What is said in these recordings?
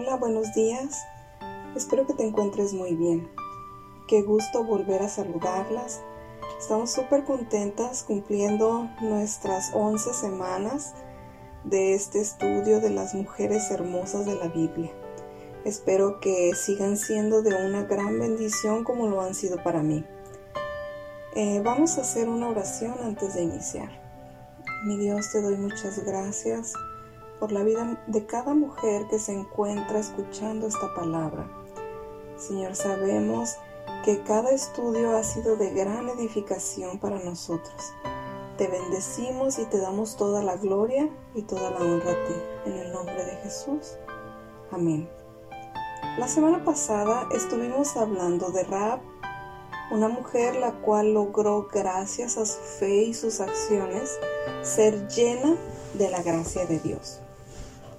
Hola, buenos días. Espero que te encuentres muy bien. Qué gusto volver a saludarlas. Estamos súper contentas cumpliendo nuestras 11 semanas de este estudio de las mujeres hermosas de la Biblia. Espero que sigan siendo de una gran bendición como lo han sido para mí. Eh, vamos a hacer una oración antes de iniciar. Mi Dios, te doy muchas gracias por la vida de cada mujer que se encuentra escuchando esta palabra. Señor, sabemos que cada estudio ha sido de gran edificación para nosotros. Te bendecimos y te damos toda la gloria y toda la honra a ti. En el nombre de Jesús. Amén. La semana pasada estuvimos hablando de Raab, una mujer la cual logró, gracias a su fe y sus acciones, ser llena de la gracia de Dios.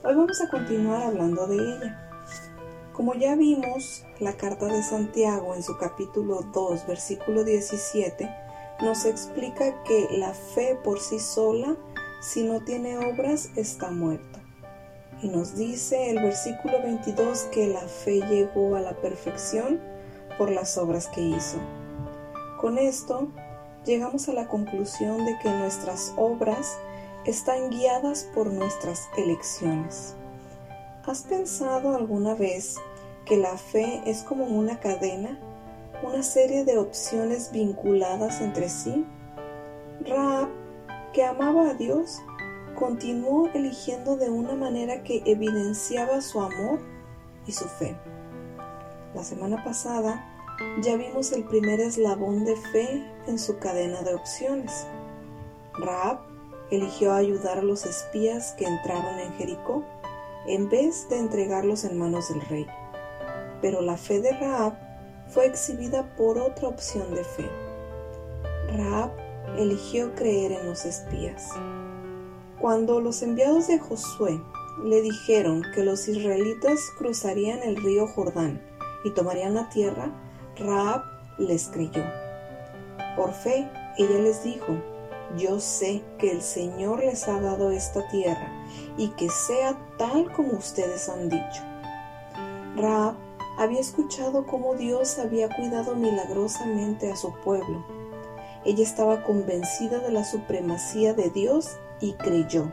Hoy vamos a continuar hablando de ella. Como ya vimos, la carta de Santiago en su capítulo 2, versículo 17, nos explica que la fe por sí sola, si no tiene obras, está muerta. Y nos dice el versículo 22 que la fe llegó a la perfección por las obras que hizo. Con esto, llegamos a la conclusión de que nuestras obras están guiadas por nuestras elecciones. ¿Has pensado alguna vez que la fe es como una cadena, una serie de opciones vinculadas entre sí? Raab, que amaba a Dios, continuó eligiendo de una manera que evidenciaba su amor y su fe. La semana pasada ya vimos el primer eslabón de fe en su cadena de opciones. Raab eligió ayudar a los espías que entraron en Jericó en vez de entregarlos en manos del rey. Pero la fe de Raab fue exhibida por otra opción de fe. Raab eligió creer en los espías. Cuando los enviados de Josué le dijeron que los israelitas cruzarían el río Jordán y tomarían la tierra, Raab les creyó. Por fe, ella les dijo, yo sé que el Señor les ha dado esta tierra y que sea tal como ustedes han dicho. Raab había escuchado cómo Dios había cuidado milagrosamente a su pueblo. Ella estaba convencida de la supremacía de Dios y creyó.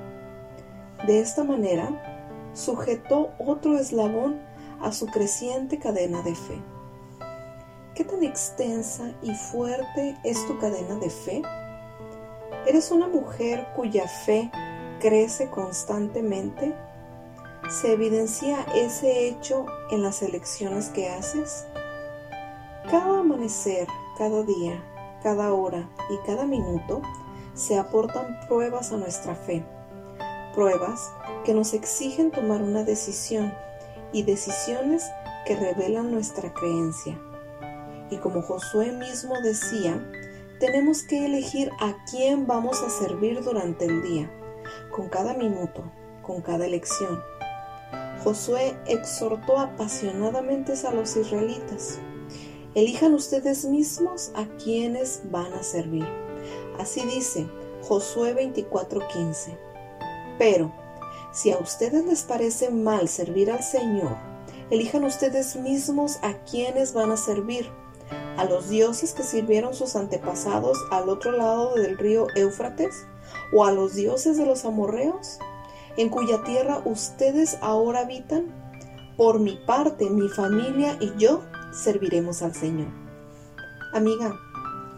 De esta manera, sujetó otro eslabón a su creciente cadena de fe. ¿Qué tan extensa y fuerte es tu cadena de fe? ¿Eres una mujer cuya fe crece constantemente? ¿Se evidencia ese hecho en las elecciones que haces? Cada amanecer, cada día, cada hora y cada minuto se aportan pruebas a nuestra fe, pruebas que nos exigen tomar una decisión y decisiones que revelan nuestra creencia. Y como Josué mismo decía, tenemos que elegir a quién vamos a servir durante el día, con cada minuto, con cada elección. Josué exhortó apasionadamente a los israelitas. Elijan ustedes mismos a quienes van a servir. Así dice Josué 24:15. Pero, si a ustedes les parece mal servir al Señor, elijan ustedes mismos a quienes van a servir a los dioses que sirvieron sus antepasados al otro lado del río Éufrates? ¿O a los dioses de los amorreos, en cuya tierra ustedes ahora habitan? Por mi parte, mi familia y yo serviremos al Señor. Amiga,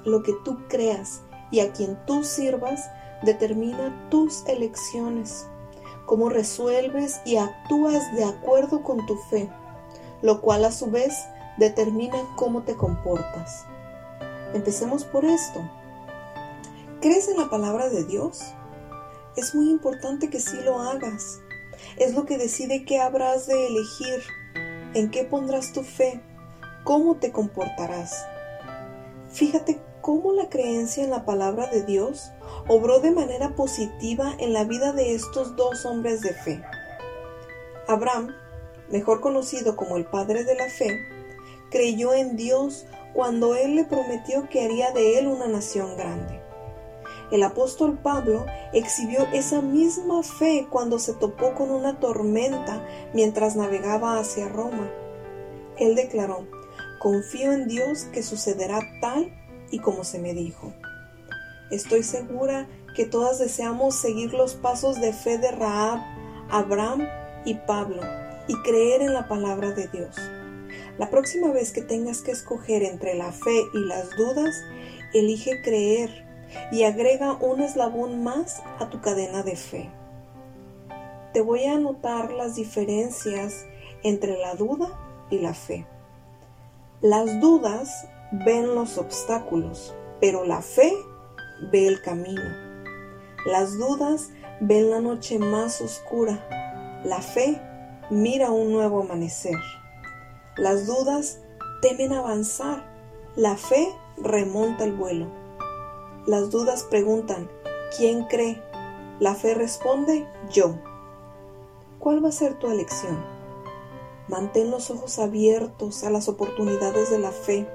lo que tú creas y a quien tú sirvas determina tus elecciones, cómo resuelves y actúas de acuerdo con tu fe, lo cual a su vez determina cómo te comportas. Empecemos por esto. ¿Crees en la palabra de Dios? Es muy importante que sí lo hagas. Es lo que decide qué habrás de elegir, en qué pondrás tu fe, cómo te comportarás. Fíjate cómo la creencia en la palabra de Dios obró de manera positiva en la vida de estos dos hombres de fe. Abraham, mejor conocido como el padre de la fe, creyó en Dios cuando Él le prometió que haría de él una nación grande. El apóstol Pablo exhibió esa misma fe cuando se topó con una tormenta mientras navegaba hacia Roma. Él declaró, confío en Dios que sucederá tal y como se me dijo. Estoy segura que todas deseamos seguir los pasos de fe de Raab, Abraham y Pablo y creer en la palabra de Dios. La próxima vez que tengas que escoger entre la fe y las dudas, elige creer y agrega un eslabón más a tu cadena de fe. Te voy a anotar las diferencias entre la duda y la fe. Las dudas ven los obstáculos, pero la fe ve el camino. Las dudas ven la noche más oscura. La fe mira un nuevo amanecer. Las dudas temen avanzar. La fe remonta el vuelo. Las dudas preguntan, ¿quién cree? La fe responde, yo. ¿Cuál va a ser tu elección? Mantén los ojos abiertos a las oportunidades de la fe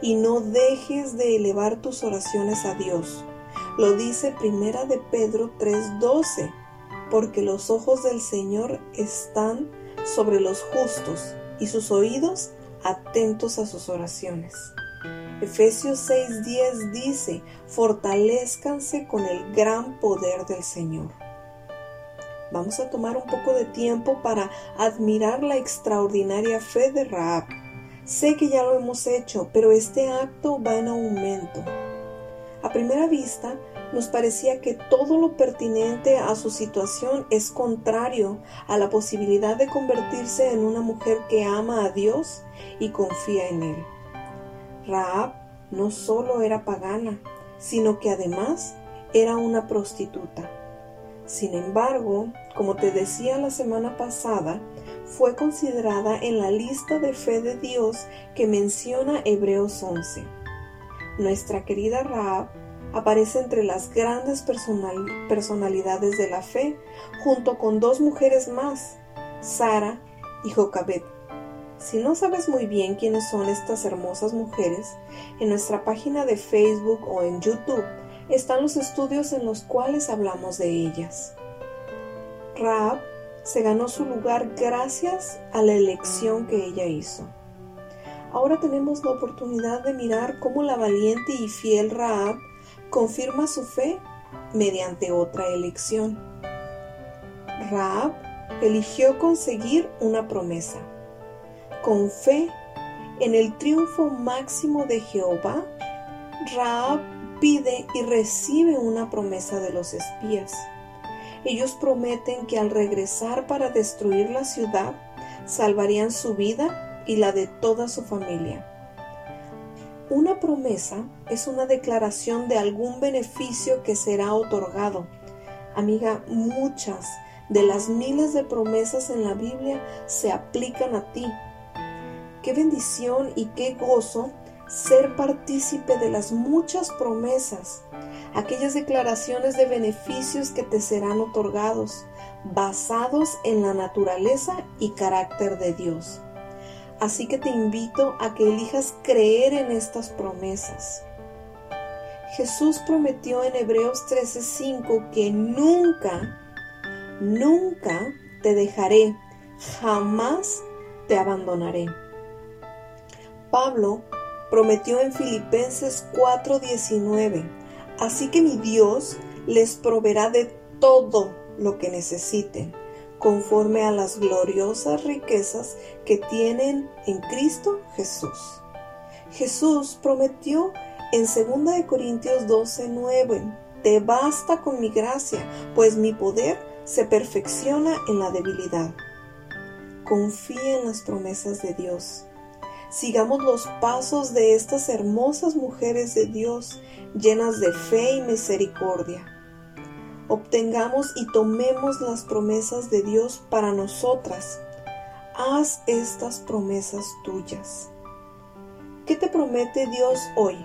y no dejes de elevar tus oraciones a Dios. Lo dice Primera de Pedro 3:12, porque los ojos del Señor están sobre los justos y sus oídos atentos a sus oraciones. Efesios 6:10 dice, fortalezcanse con el gran poder del Señor. Vamos a tomar un poco de tiempo para admirar la extraordinaria fe de Raab. Sé que ya lo hemos hecho, pero este acto va en aumento. A primera vista, nos parecía que todo lo pertinente a su situación es contrario a la posibilidad de convertirse en una mujer que ama a Dios y confía en Él. Raab no solo era pagana, sino que además era una prostituta. Sin embargo, como te decía la semana pasada, fue considerada en la lista de fe de Dios que menciona Hebreos 11. Nuestra querida Raab aparece entre las grandes personalidades de la fe, junto con dos mujeres más, Sara y Jocabet, si no sabes muy bien quiénes son estas hermosas mujeres, en nuestra página de Facebook o en YouTube están los estudios en los cuales hablamos de ellas. Raab se ganó su lugar gracias a la elección que ella hizo. Ahora tenemos la oportunidad de mirar cómo la valiente y fiel Raab confirma su fe mediante otra elección. Raab eligió conseguir una promesa con fe en el triunfo máximo de Jehová, Raab pide y recibe una promesa de los espías. Ellos prometen que al regresar para destruir la ciudad, salvarían su vida y la de toda su familia. Una promesa es una declaración de algún beneficio que será otorgado. Amiga, muchas de las miles de promesas en la Biblia se aplican a ti Qué bendición y qué gozo ser partícipe de las muchas promesas, aquellas declaraciones de beneficios que te serán otorgados, basados en la naturaleza y carácter de Dios. Así que te invito a que elijas creer en estas promesas. Jesús prometió en Hebreos 13:5 que nunca, nunca te dejaré, jamás te abandonaré. Pablo prometió en Filipenses 4:19, así que mi Dios les proveerá de todo lo que necesiten, conforme a las gloriosas riquezas que tienen en Cristo Jesús. Jesús prometió en 2 Corintios 12:9, te basta con mi gracia, pues mi poder se perfecciona en la debilidad. Confía en las promesas de Dios Sigamos los pasos de estas hermosas mujeres de Dios llenas de fe y misericordia. Obtengamos y tomemos las promesas de Dios para nosotras. Haz estas promesas tuyas. ¿Qué te promete Dios hoy?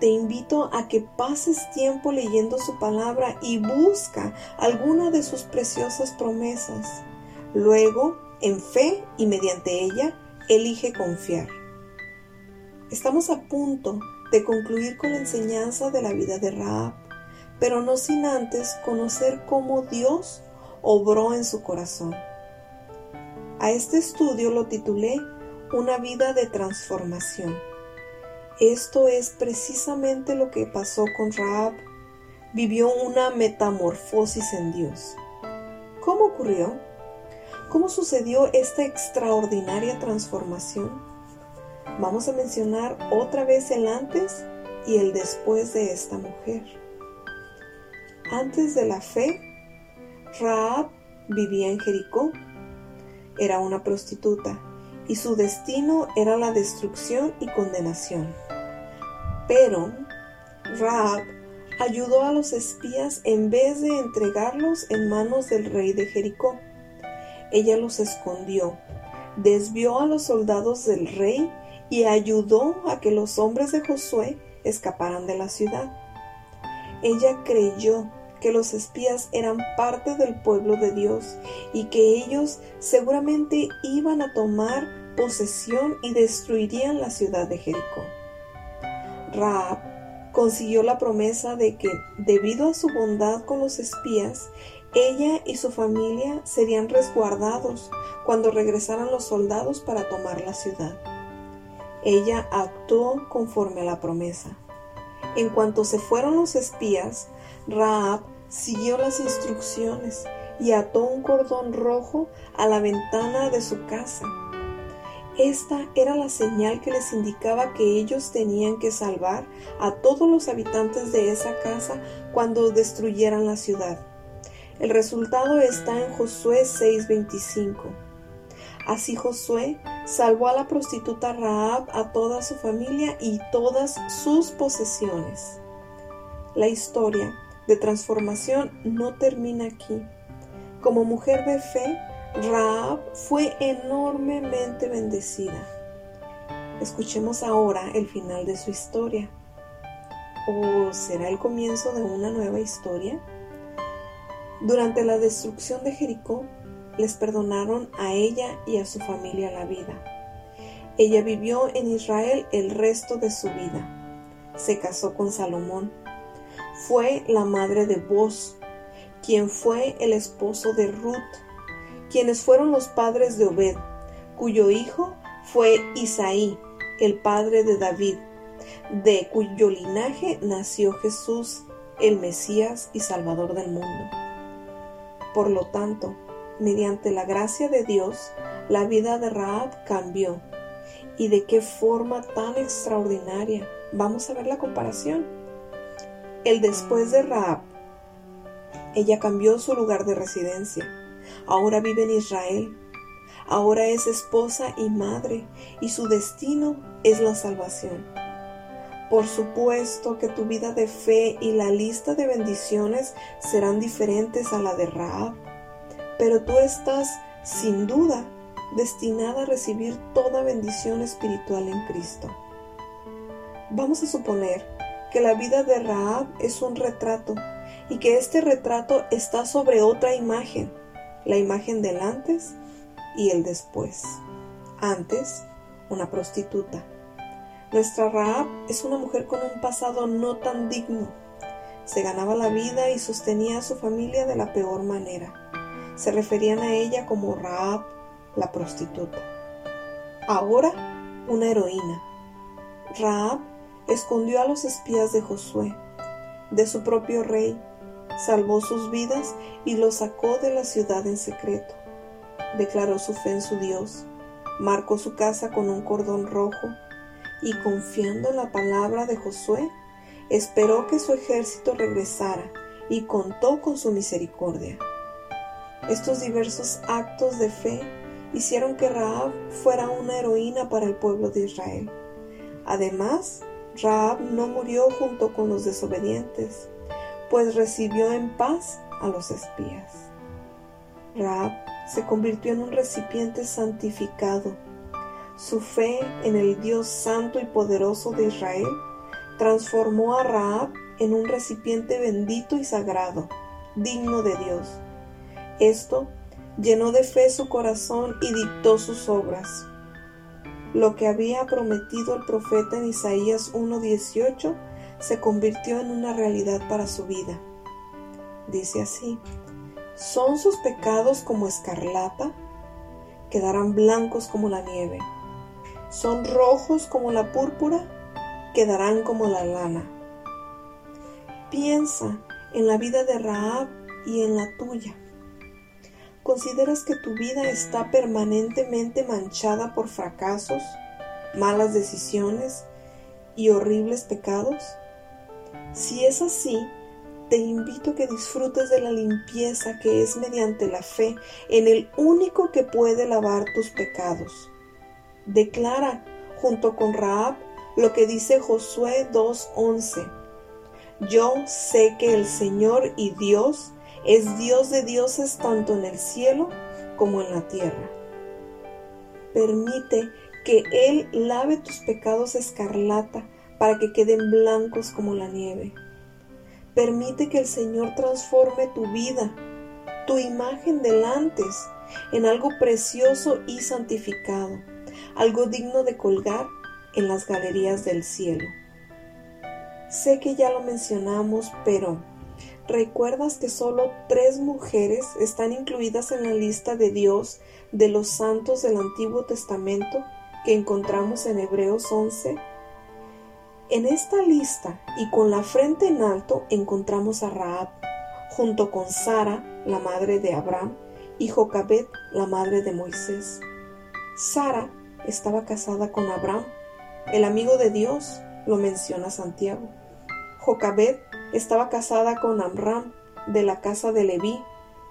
Te invito a que pases tiempo leyendo su palabra y busca alguna de sus preciosas promesas. Luego, en fe y mediante ella, elige confiar. Estamos a punto de concluir con la enseñanza de la vida de Raab. Pero no sin antes conocer cómo Dios obró en su corazón. A este estudio lo titulé Una vida de transformación. Esto es precisamente lo que pasó con Raab. Vivió una metamorfosis en Dios. ¿Cómo ocurrió? ¿Cómo sucedió esta extraordinaria transformación? Vamos a mencionar otra vez el antes y el después de esta mujer. Antes de la fe, Raab vivía en Jericó. Era una prostituta y su destino era la destrucción y condenación. Pero Raab ayudó a los espías en vez de entregarlos en manos del rey de Jericó. Ella los escondió, desvió a los soldados del rey y ayudó a que los hombres de Josué escaparan de la ciudad. Ella creyó que los espías eran parte del pueblo de Dios y que ellos seguramente iban a tomar posesión y destruirían la ciudad de Jericó. Raab consiguió la promesa de que, debido a su bondad con los espías, ella y su familia serían resguardados cuando regresaran los soldados para tomar la ciudad. Ella actuó conforme a la promesa. En cuanto se fueron los espías, Raab siguió las instrucciones y ató un cordón rojo a la ventana de su casa. Esta era la señal que les indicaba que ellos tenían que salvar a todos los habitantes de esa casa cuando destruyeran la ciudad. El resultado está en Josué 6:25. Así Josué salvó a la prostituta Raab, a toda su familia y todas sus posesiones. La historia transformación no termina aquí. Como mujer de fe, Raab fue enormemente bendecida. Escuchemos ahora el final de su historia. ¿O será el comienzo de una nueva historia? Durante la destrucción de Jericó, les perdonaron a ella y a su familia la vida. Ella vivió en Israel el resto de su vida. Se casó con Salomón. Fue la madre de Boz, quien fue el esposo de Ruth, quienes fueron los padres de Obed, cuyo hijo fue Isaí, el padre de David, de cuyo linaje nació Jesús, el Mesías y Salvador del mundo. Por lo tanto, mediante la gracia de Dios, la vida de Raab cambió. ¿Y de qué forma tan extraordinaria? Vamos a ver la comparación. El después de Raab. Ella cambió su lugar de residencia. Ahora vive en Israel. Ahora es esposa y madre y su destino es la salvación. Por supuesto que tu vida de fe y la lista de bendiciones serán diferentes a la de Raab pero tú estás sin duda destinada a recibir toda bendición espiritual en Cristo. Vamos a suponer que la vida de Raab es un retrato y que este retrato está sobre otra imagen, la imagen del antes y el después. Antes, una prostituta. Nuestra Raab es una mujer con un pasado no tan digno. Se ganaba la vida y sostenía a su familia de la peor manera se referían a ella como Raab, la prostituta. Ahora, una heroína. Raab escondió a los espías de Josué, de su propio rey, salvó sus vidas y los sacó de la ciudad en secreto. Declaró su fe en su Dios, marcó su casa con un cordón rojo y confiando en la palabra de Josué, esperó que su ejército regresara y contó con su misericordia. Estos diversos actos de fe hicieron que Raab fuera una heroína para el pueblo de Israel. Además, Raab no murió junto con los desobedientes, pues recibió en paz a los espías. Raab se convirtió en un recipiente santificado. Su fe en el Dios santo y poderoso de Israel transformó a Raab en un recipiente bendito y sagrado, digno de Dios esto llenó de fe su corazón y dictó sus obras. Lo que había prometido el profeta en Isaías 1.18 se convirtió en una realidad para su vida. dice así, son sus pecados como escarlata, quedarán blancos como la nieve, son rojos como la púrpura, quedarán como la lana. Piensa en la vida de Raab y en la tuya. ¿Consideras que tu vida está permanentemente manchada por fracasos, malas decisiones y horribles pecados? Si es así, te invito a que disfrutes de la limpieza que es mediante la fe en el único que puede lavar tus pecados. Declara junto con Raab lo que dice Josué 2.11. Yo sé que el Señor y Dios es Dios de dioses tanto en el cielo como en la tierra. Permite que Él lave tus pecados escarlata para que queden blancos como la nieve. Permite que el Señor transforme tu vida, tu imagen del antes, en algo precioso y santificado, algo digno de colgar en las galerías del cielo. Sé que ya lo mencionamos, pero ¿recuerdas que solo tres mujeres están incluidas en la lista de Dios de los santos del Antiguo Testamento que encontramos en Hebreos 11? En esta lista y con la frente en alto encontramos a Raab, junto con Sara, la madre de Abraham, y Jocabet, la madre de Moisés. Sara estaba casada con Abraham, el amigo de Dios, lo menciona Santiago. Jocabet estaba casada con Amram, de la casa de Leví,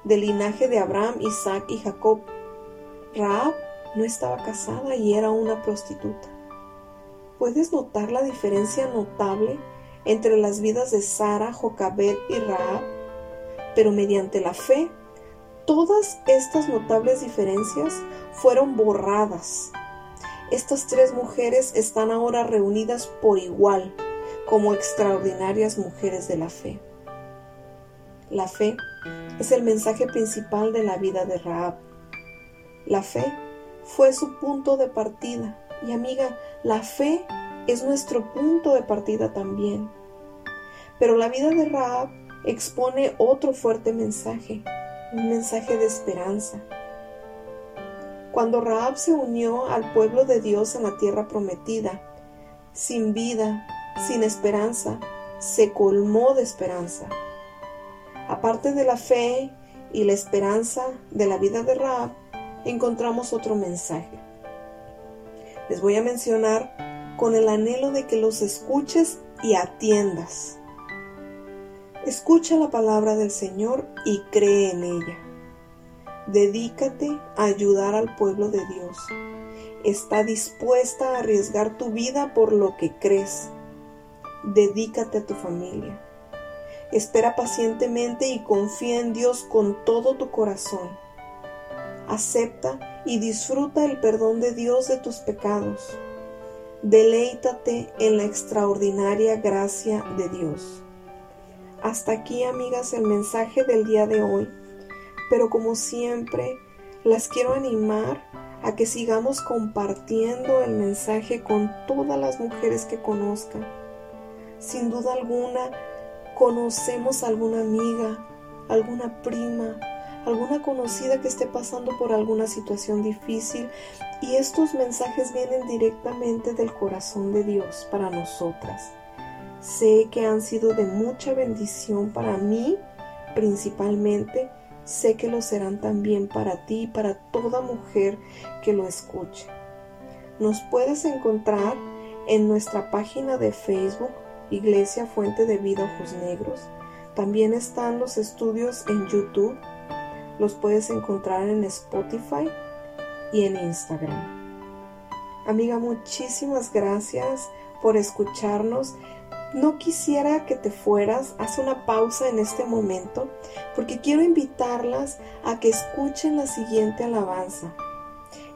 del linaje de Abraham, Isaac y Jacob. Raab no estaba casada y era una prostituta. ¿Puedes notar la diferencia notable entre las vidas de Sara, Jocabet y Raab? Pero mediante la fe, todas estas notables diferencias fueron borradas. Estas tres mujeres están ahora reunidas por igual como extraordinarias mujeres de la fe. La fe es el mensaje principal de la vida de Raab. La fe fue su punto de partida y amiga, la fe es nuestro punto de partida también. Pero la vida de Raab expone otro fuerte mensaje, un mensaje de esperanza. Cuando Raab se unió al pueblo de Dios en la tierra prometida, sin vida, sin esperanza, se colmó de esperanza. Aparte de la fe y la esperanza de la vida de Raab, encontramos otro mensaje. Les voy a mencionar con el anhelo de que los escuches y atiendas. Escucha la palabra del Señor y cree en ella. Dedícate a ayudar al pueblo de Dios. Está dispuesta a arriesgar tu vida por lo que crees. Dedícate a tu familia. Espera pacientemente y confía en Dios con todo tu corazón acepta y disfruta el perdón de Dios de tus pecados. Deleítate en la extraordinaria gracia de Dios. Hasta aquí, amigas, el mensaje del día de hoy. Pero como siempre, las quiero animar a que sigamos compartiendo el mensaje con todas las mujeres que conozcan. Sin duda alguna, conocemos a alguna amiga, alguna prima, alguna conocida que esté pasando por alguna situación difícil y estos mensajes vienen directamente del corazón de Dios para nosotras. Sé que han sido de mucha bendición para mí principalmente, sé que lo serán también para ti y para toda mujer que lo escuche. Nos puedes encontrar en nuestra página de Facebook Iglesia Fuente de Vida Ojos Negros. También están los estudios en YouTube los puedes encontrar en Spotify y en Instagram. Amiga, muchísimas gracias por escucharnos. No quisiera que te fueras, haz una pausa en este momento, porque quiero invitarlas a que escuchen la siguiente alabanza.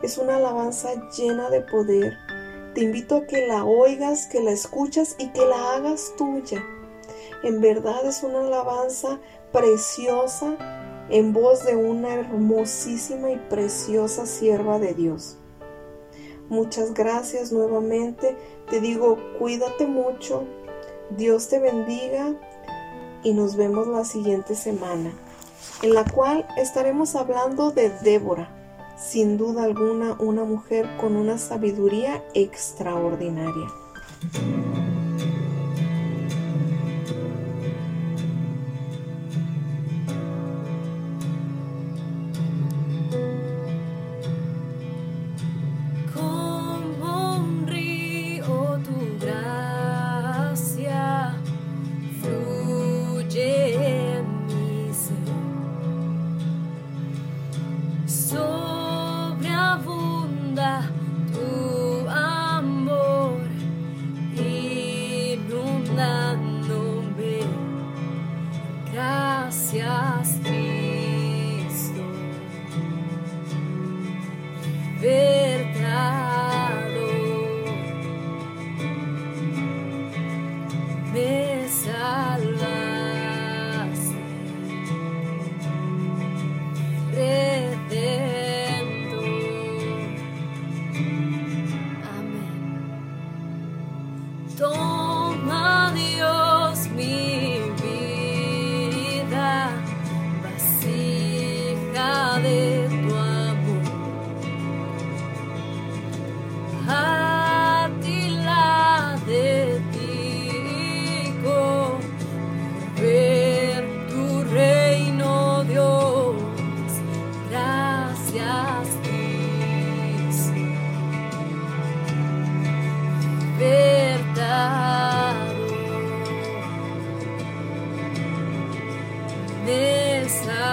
Es una alabanza llena de poder. Te invito a que la oigas, que la escuchas y que la hagas tuya. En verdad es una alabanza preciosa en voz de una hermosísima y preciosa sierva de Dios. Muchas gracias nuevamente. Te digo, cuídate mucho. Dios te bendiga y nos vemos la siguiente semana, en la cual estaremos hablando de Débora, sin duda alguna una mujer con una sabiduría extraordinaria. inside.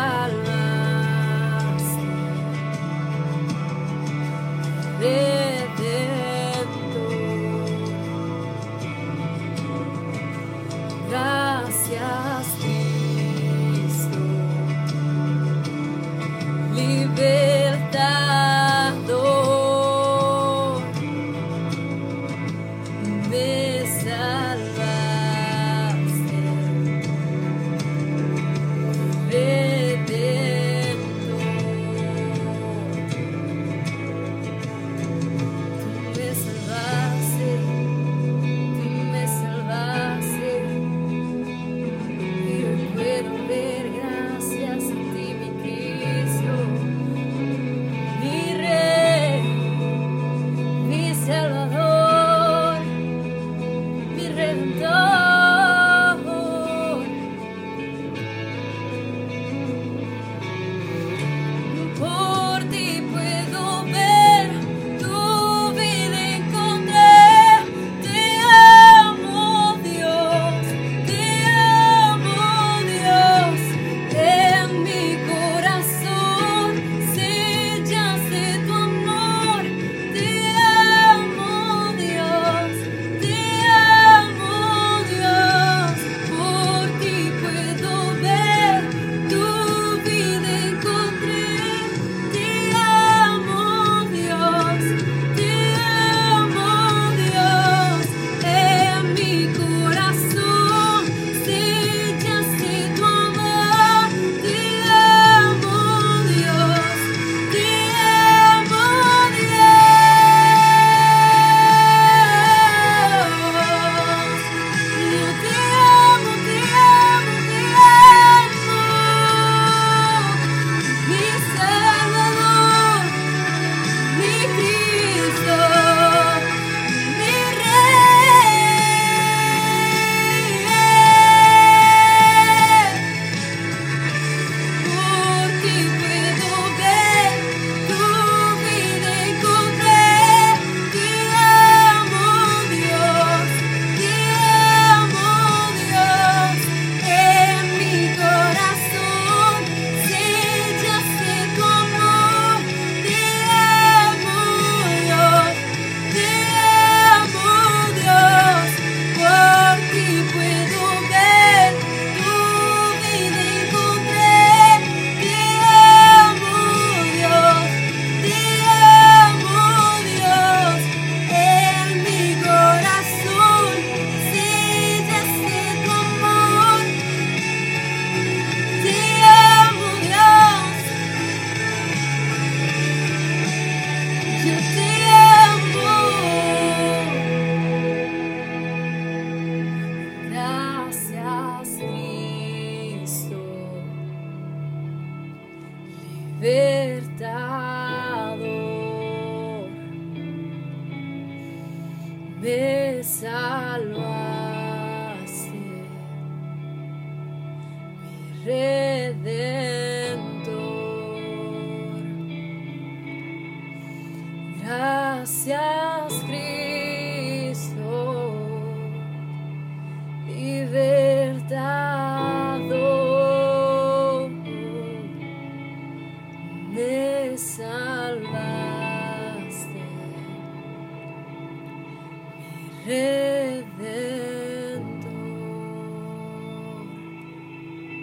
libertar.